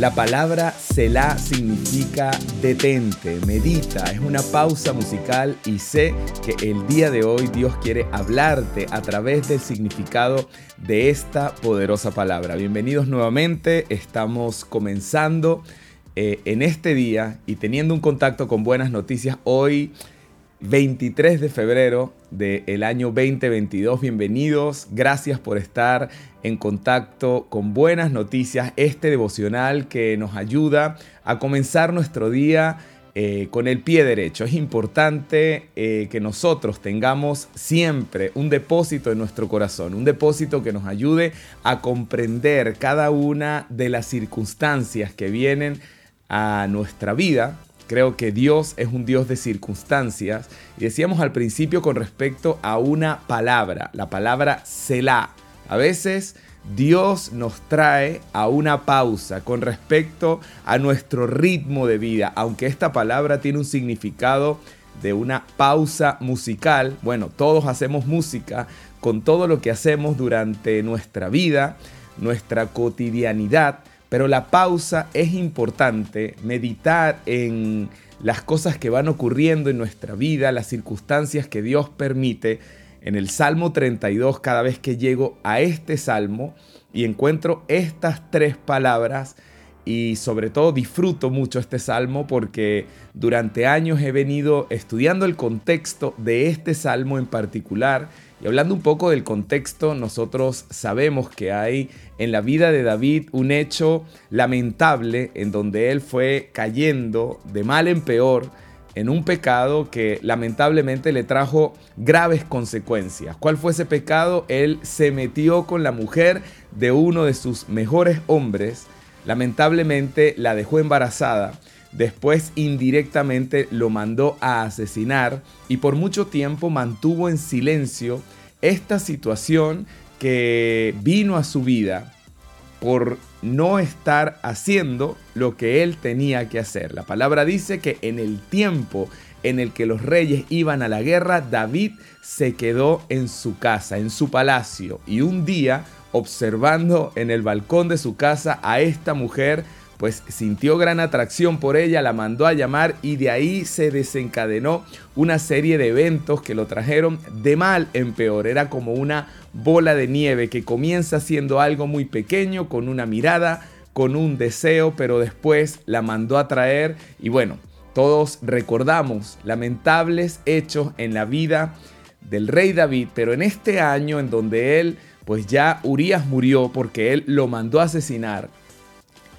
La palabra Selah significa detente, medita, es una pausa musical y sé que el día de hoy Dios quiere hablarte a través del significado de esta poderosa palabra. Bienvenidos nuevamente, estamos comenzando eh, en este día y teniendo un contacto con buenas noticias hoy. 23 de febrero del año 2022. Bienvenidos, gracias por estar en contacto con buenas noticias, este devocional que nos ayuda a comenzar nuestro día eh, con el pie derecho. Es importante eh, que nosotros tengamos siempre un depósito en nuestro corazón, un depósito que nos ayude a comprender cada una de las circunstancias que vienen a nuestra vida Creo que Dios es un Dios de circunstancias. Y decíamos al principio con respecto a una palabra, la palabra Selah. A veces Dios nos trae a una pausa con respecto a nuestro ritmo de vida, aunque esta palabra tiene un significado de una pausa musical. Bueno, todos hacemos música con todo lo que hacemos durante nuestra vida, nuestra cotidianidad. Pero la pausa es importante, meditar en las cosas que van ocurriendo en nuestra vida, las circunstancias que Dios permite. En el Salmo 32, cada vez que llego a este salmo y encuentro estas tres palabras, y sobre todo disfruto mucho este salmo porque durante años he venido estudiando el contexto de este salmo en particular y hablando un poco del contexto, nosotros sabemos que hay en la vida de David un hecho lamentable en donde él fue cayendo de mal en peor en un pecado que lamentablemente le trajo graves consecuencias. ¿Cuál fue ese pecado? Él se metió con la mujer de uno de sus mejores hombres, lamentablemente la dejó embarazada Después indirectamente lo mandó a asesinar y por mucho tiempo mantuvo en silencio esta situación que vino a su vida por no estar haciendo lo que él tenía que hacer. La palabra dice que en el tiempo en el que los reyes iban a la guerra, David se quedó en su casa, en su palacio, y un día, observando en el balcón de su casa a esta mujer, pues sintió gran atracción por ella, la mandó a llamar y de ahí se desencadenó una serie de eventos que lo trajeron de mal en peor. Era como una bola de nieve que comienza siendo algo muy pequeño, con una mirada, con un deseo, pero después la mandó a traer y bueno, todos recordamos lamentables hechos en la vida del rey David, pero en este año en donde él, pues ya Urias murió porque él lo mandó a asesinar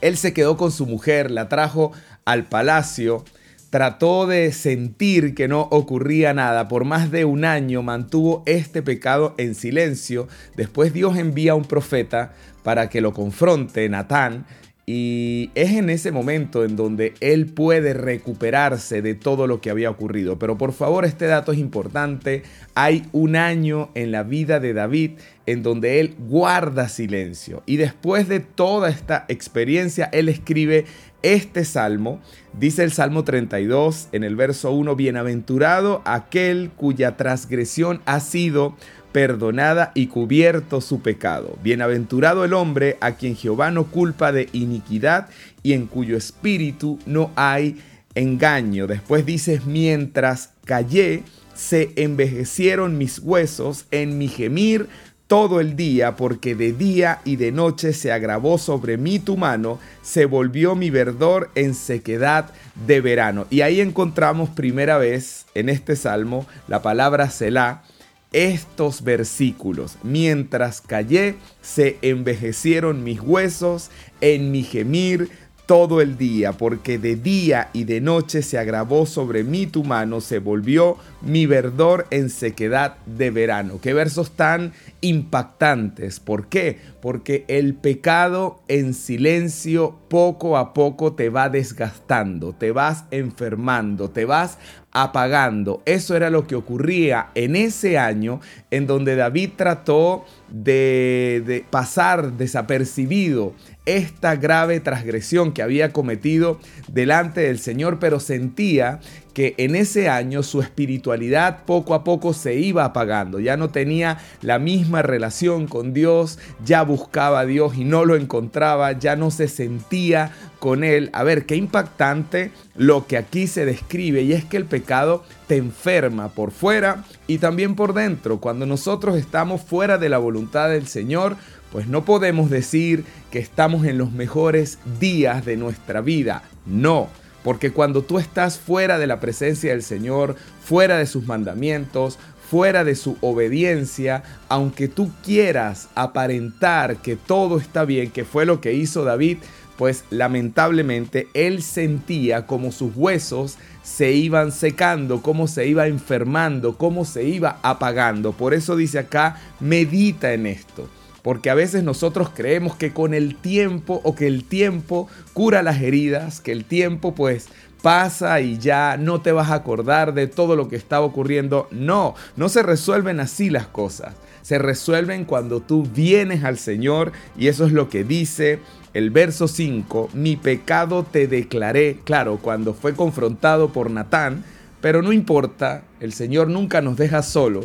él se quedó con su mujer, la trajo al palacio, trató de sentir que no ocurría nada. Por más de un año mantuvo este pecado en silencio. Después Dios envía a un profeta para que lo confronte, Natán, y es en ese momento en donde él puede recuperarse de todo lo que había ocurrido. Pero por favor, este dato es importante. Hay un año en la vida de David en donde él guarda silencio. Y después de toda esta experiencia, él escribe este salmo. Dice el Salmo 32 en el verso 1, Bienaventurado aquel cuya transgresión ha sido perdonada y cubierto su pecado. Bienaventurado el hombre a quien Jehová no culpa de iniquidad y en cuyo espíritu no hay engaño. Después dices, mientras callé, se envejecieron mis huesos en mi gemir todo el día, porque de día y de noche se agravó sobre mí tu mano, se volvió mi verdor en sequedad de verano. Y ahí encontramos primera vez en este salmo la palabra Selah, estos versículos. Mientras callé, se envejecieron mis huesos en mi gemir todo el día, porque de día y de noche se agravó sobre mí tu mano, se volvió mi verdor en sequedad de verano. Qué versos tan impactantes. ¿Por qué? Porque el pecado en silencio poco a poco te va desgastando, te vas enfermando, te vas apagando. Eso era lo que ocurría en ese año en donde David trató de, pasar desapercibido esta grave transgresión que había cometido delante del Señor, pero sentía que en ese año su espiritualidad poco a poco se iba apagando, ya no tenía la misma relación con Dios, ya buscaba a Dios y no lo encontraba, ya no se sentía con él. A ver, qué impactante lo que aquí se describe y es que el pecado te enferma por fuera y también por dentro. Cuando nosotros estamos fuera de la voluntad del Señor, pues no podemos decir que estamos en los mejores días de nuestra vida. No, porque cuando tú estás fuera de la presencia del Señor, fuera de sus mandamientos, fuera de su obediencia, aunque tú quieras aparentar que todo está bien, que fue lo que hizo David, pues lamentablemente él sentía como sus huesos se iban secando, cómo se iba enfermando, cómo se iba apagando. Por eso dice acá, medita en esto. Porque a veces nosotros creemos que con el tiempo o que el tiempo cura las heridas, que el tiempo pues pasa y ya no te vas a acordar de todo lo que estaba ocurriendo. No, no se resuelven así las cosas. Se resuelven cuando tú vienes al Señor y eso es lo que dice el verso 5. Mi pecado te declaré, claro, cuando fue confrontado por Natán, pero no importa, el Señor nunca nos deja solo.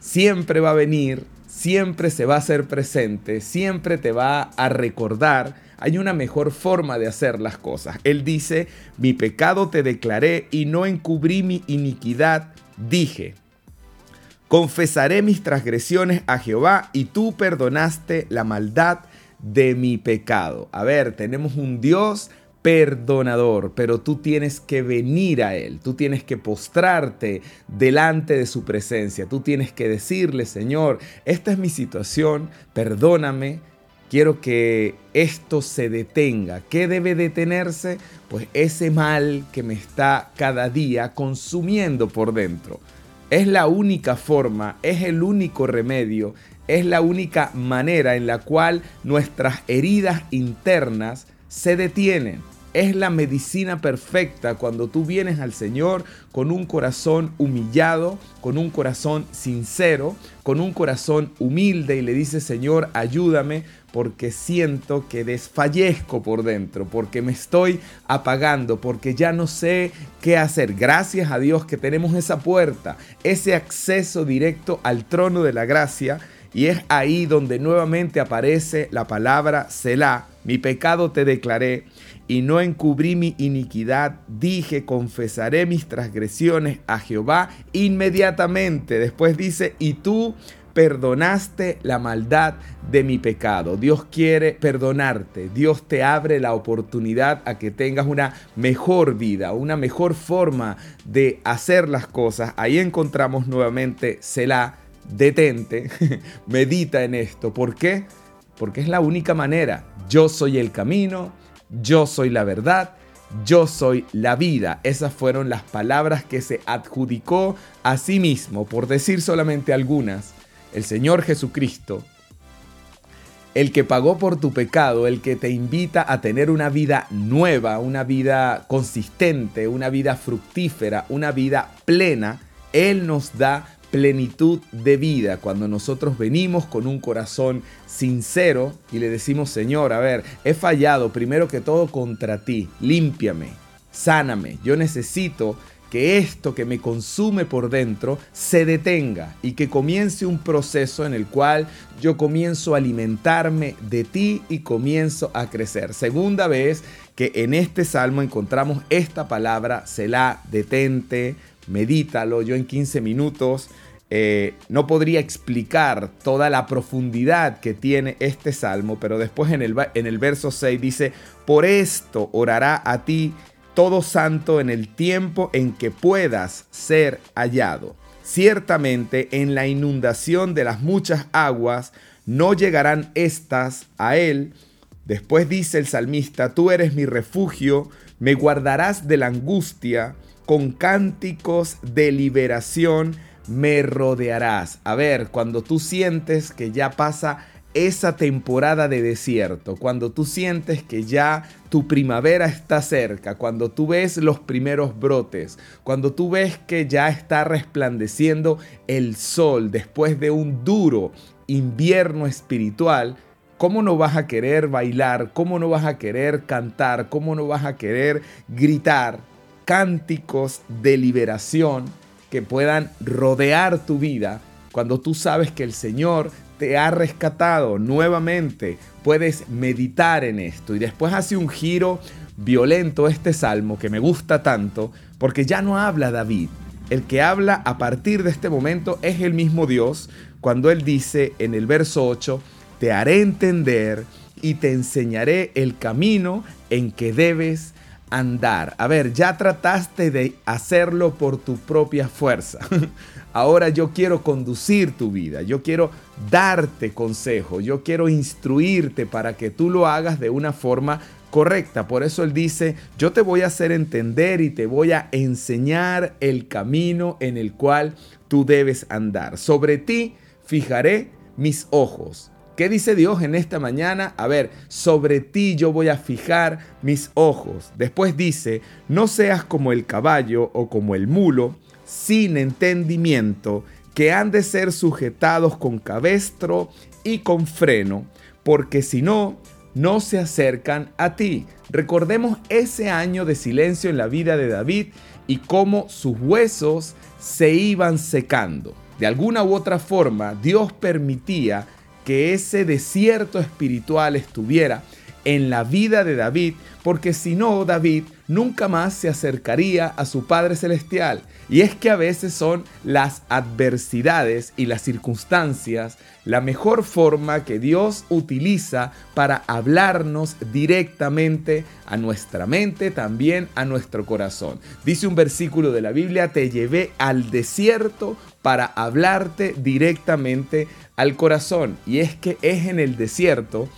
Siempre va a venir siempre se va a hacer presente, siempre te va a recordar. Hay una mejor forma de hacer las cosas. Él dice, mi pecado te declaré y no encubrí mi iniquidad, dije. Confesaré mis transgresiones a Jehová y tú perdonaste la maldad de mi pecado. A ver, tenemos un Dios perdonador, pero tú tienes que venir a Él, tú tienes que postrarte delante de su presencia, tú tienes que decirle, Señor, esta es mi situación, perdóname, quiero que esto se detenga. ¿Qué debe detenerse? Pues ese mal que me está cada día consumiendo por dentro. Es la única forma, es el único remedio, es la única manera en la cual nuestras heridas internas se detienen es la medicina perfecta cuando tú vienes al Señor con un corazón humillado, con un corazón sincero, con un corazón humilde y le dices, Señor, ayúdame porque siento que desfallezco por dentro, porque me estoy apagando, porque ya no sé qué hacer. Gracias a Dios que tenemos esa puerta, ese acceso directo al trono de la gracia. Y es ahí donde nuevamente aparece la palabra Selah. Mi pecado te declaré y no encubrí mi iniquidad, dije, confesaré mis transgresiones a Jehová inmediatamente. Después dice, y tú perdonaste la maldad de mi pecado. Dios quiere perdonarte. Dios te abre la oportunidad a que tengas una mejor vida, una mejor forma de hacer las cosas. Ahí encontramos nuevamente Selah, detente, medita en esto. ¿Por qué? Porque es la única manera. Yo soy el camino, yo soy la verdad, yo soy la vida. Esas fueron las palabras que se adjudicó a sí mismo, por decir solamente algunas, el Señor Jesucristo, el que pagó por tu pecado, el que te invita a tener una vida nueva, una vida consistente, una vida fructífera, una vida plena, Él nos da plenitud de vida, cuando nosotros venimos con un corazón sincero y le decimos, Señor, a ver, he fallado primero que todo contra ti, límpiame, sáname, yo necesito que esto que me consume por dentro se detenga y que comience un proceso en el cual yo comienzo a alimentarme de ti y comienzo a crecer. Segunda vez que en este salmo encontramos esta palabra, Selah, detente, medítalo. Yo en 15 minutos eh, no podría explicar toda la profundidad que tiene este salmo, pero después en el, en el verso 6 dice, por esto orará a ti todo santo en el tiempo en que puedas ser hallado. Ciertamente en la inundación de las muchas aguas no llegarán estas a él. Después dice el salmista, tú eres mi refugio, me guardarás de la angustia, con cánticos de liberación me rodearás. A ver, cuando tú sientes que ya pasa esa temporada de desierto, cuando tú sientes que ya tu primavera está cerca, cuando tú ves los primeros brotes, cuando tú ves que ya está resplandeciendo el sol después de un duro invierno espiritual, ¿cómo no vas a querer bailar? ¿Cómo no vas a querer cantar? ¿Cómo no vas a querer gritar? cánticos de liberación que puedan rodear tu vida cuando tú sabes que el Señor te ha rescatado nuevamente. Puedes meditar en esto y después hace un giro violento este salmo que me gusta tanto porque ya no habla David. El que habla a partir de este momento es el mismo Dios cuando él dice en el verso 8, te haré entender y te enseñaré el camino en que debes andar. A ver, ya trataste de hacerlo por tu propia fuerza. Ahora yo quiero conducir tu vida, yo quiero darte consejo, yo quiero instruirte para que tú lo hagas de una forma correcta. Por eso él dice, yo te voy a hacer entender y te voy a enseñar el camino en el cual tú debes andar. Sobre ti fijaré mis ojos. ¿Qué dice Dios en esta mañana? A ver, sobre ti yo voy a fijar mis ojos. Después dice, no seas como el caballo o como el mulo, sin entendimiento, que han de ser sujetados con cabestro y con freno, porque si no, no se acercan a ti. Recordemos ese año de silencio en la vida de David y cómo sus huesos se iban secando. De alguna u otra forma, Dios permitía que ese desierto espiritual estuviera en la vida de David, porque si no, David nunca más se acercaría a su Padre Celestial. Y es que a veces son las adversidades y las circunstancias la mejor forma que Dios utiliza para hablarnos directamente a nuestra mente, también a nuestro corazón. Dice un versículo de la Biblia, te llevé al desierto para hablarte directamente al corazón. Y es que es en el desierto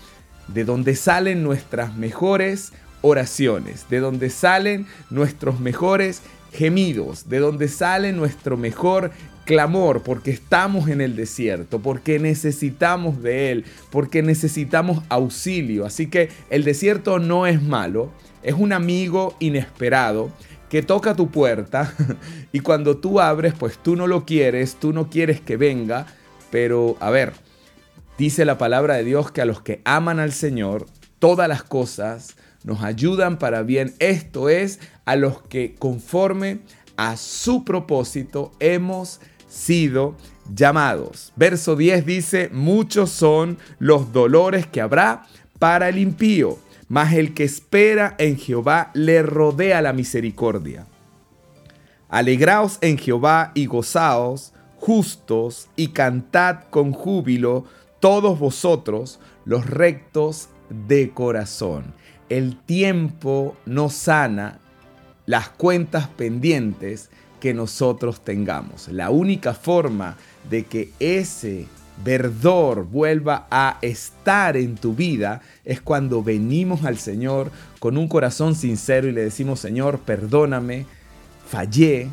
de donde salen nuestras mejores oraciones, de donde salen nuestros mejores gemidos, de donde sale nuestro mejor clamor, porque estamos en el desierto, porque necesitamos de Él, porque necesitamos auxilio. Así que el desierto no es malo, es un amigo inesperado que toca tu puerta y cuando tú abres, pues tú no lo quieres, tú no quieres que venga, pero a ver, dice la palabra de Dios que a los que aman al Señor, todas las cosas nos ayudan para bien. Esto es a los que conforme a su propósito hemos sido llamados. Verso 10 dice, muchos son los dolores que habrá para el impío, mas el que espera en Jehová le rodea la misericordia. Alegraos en Jehová y gozaos, justos, y cantad con júbilo todos vosotros los rectos de corazón. El tiempo no sana las cuentas pendientes que nosotros tengamos. La única forma de que ese verdor vuelva a estar en tu vida es cuando venimos al Señor con un corazón sincero y le decimos, Señor, perdóname, fallé,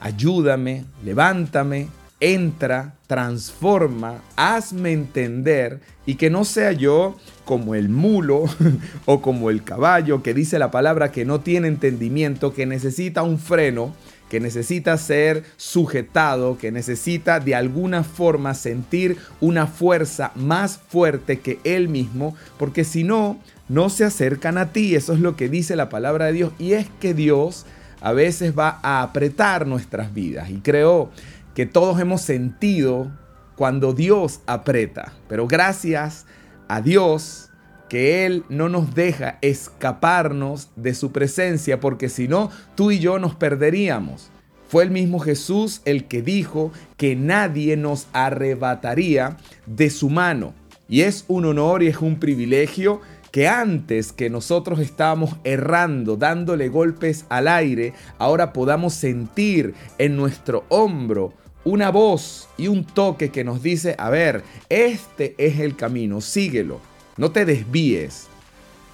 ayúdame, levántame, entra, transforma, hazme entender y que no sea yo como el mulo o como el caballo que dice la palabra que no tiene entendimiento, que necesita un freno, que necesita ser sujetado, que necesita de alguna forma sentir una fuerza más fuerte que él mismo, porque si no, no se acercan a ti. Eso es lo que dice la palabra de Dios. Y es que Dios a veces va a apretar nuestras vidas. Y creo que todos hemos sentido cuando Dios aprieta. Pero gracias a Dios que Él no nos deja escaparnos de su presencia, porque si no, tú y yo nos perderíamos. Fue el mismo Jesús el que dijo que nadie nos arrebataría de su mano. Y es un honor y es un privilegio que antes que nosotros estábamos errando, dándole golpes al aire, ahora podamos sentir en nuestro hombro una voz y un toque que nos dice, a ver, este es el camino, síguelo, no te desvíes,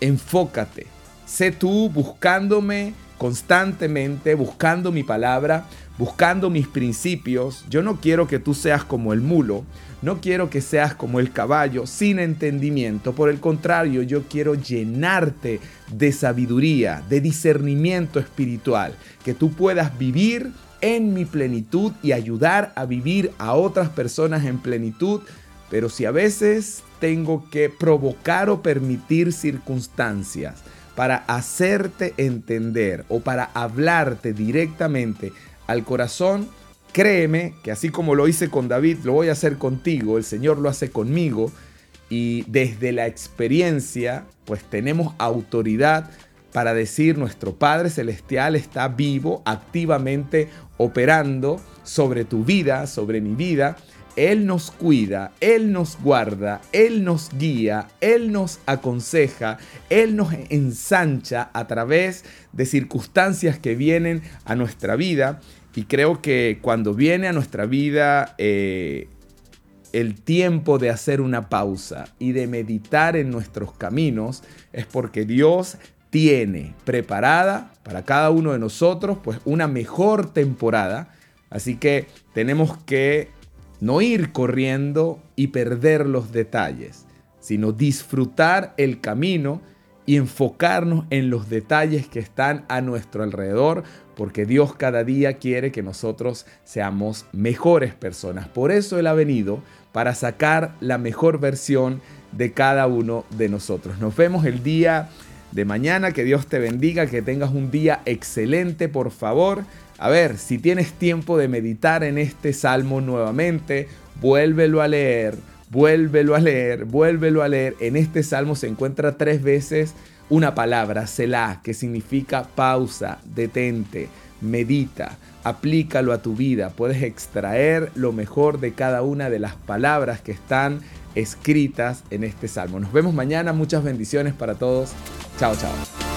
enfócate, sé tú buscándome constantemente, buscando mi palabra, buscando mis principios. Yo no quiero que tú seas como el mulo, no quiero que seas como el caballo sin entendimiento. Por el contrario, yo quiero llenarte de sabiduría, de discernimiento espiritual, que tú puedas vivir en mi plenitud y ayudar a vivir a otras personas en plenitud. Pero si a veces tengo que provocar o permitir circunstancias para hacerte entender o para hablarte directamente al corazón, créeme que así como lo hice con David, lo voy a hacer contigo, el Señor lo hace conmigo y desde la experiencia pues tenemos autoridad para decir nuestro Padre Celestial está vivo, activamente operando sobre tu vida, sobre mi vida. Él nos cuida, Él nos guarda, Él nos guía, Él nos aconseja, Él nos ensancha a través de circunstancias que vienen a nuestra vida. Y creo que cuando viene a nuestra vida eh, el tiempo de hacer una pausa y de meditar en nuestros caminos, es porque Dios tiene preparada para cada uno de nosotros pues una mejor temporada. Así que tenemos que no ir corriendo y perder los detalles, sino disfrutar el camino y enfocarnos en los detalles que están a nuestro alrededor, porque Dios cada día quiere que nosotros seamos mejores personas. Por eso Él ha venido para sacar la mejor versión de cada uno de nosotros. Nos vemos el día de mañana. Que Dios te bendiga, que tengas un día excelente, por favor. A ver, si tienes tiempo de meditar en este salmo nuevamente, vuélvelo a leer, vuélvelo a leer, vuélvelo a leer. En este salmo se encuentra tres veces una palabra, Selah, que significa pausa, detente, medita, aplícalo a tu vida. Puedes extraer lo mejor de cada una de las palabras que están escritas en este salmo. Nos vemos mañana, muchas bendiciones para todos. Chao, chao.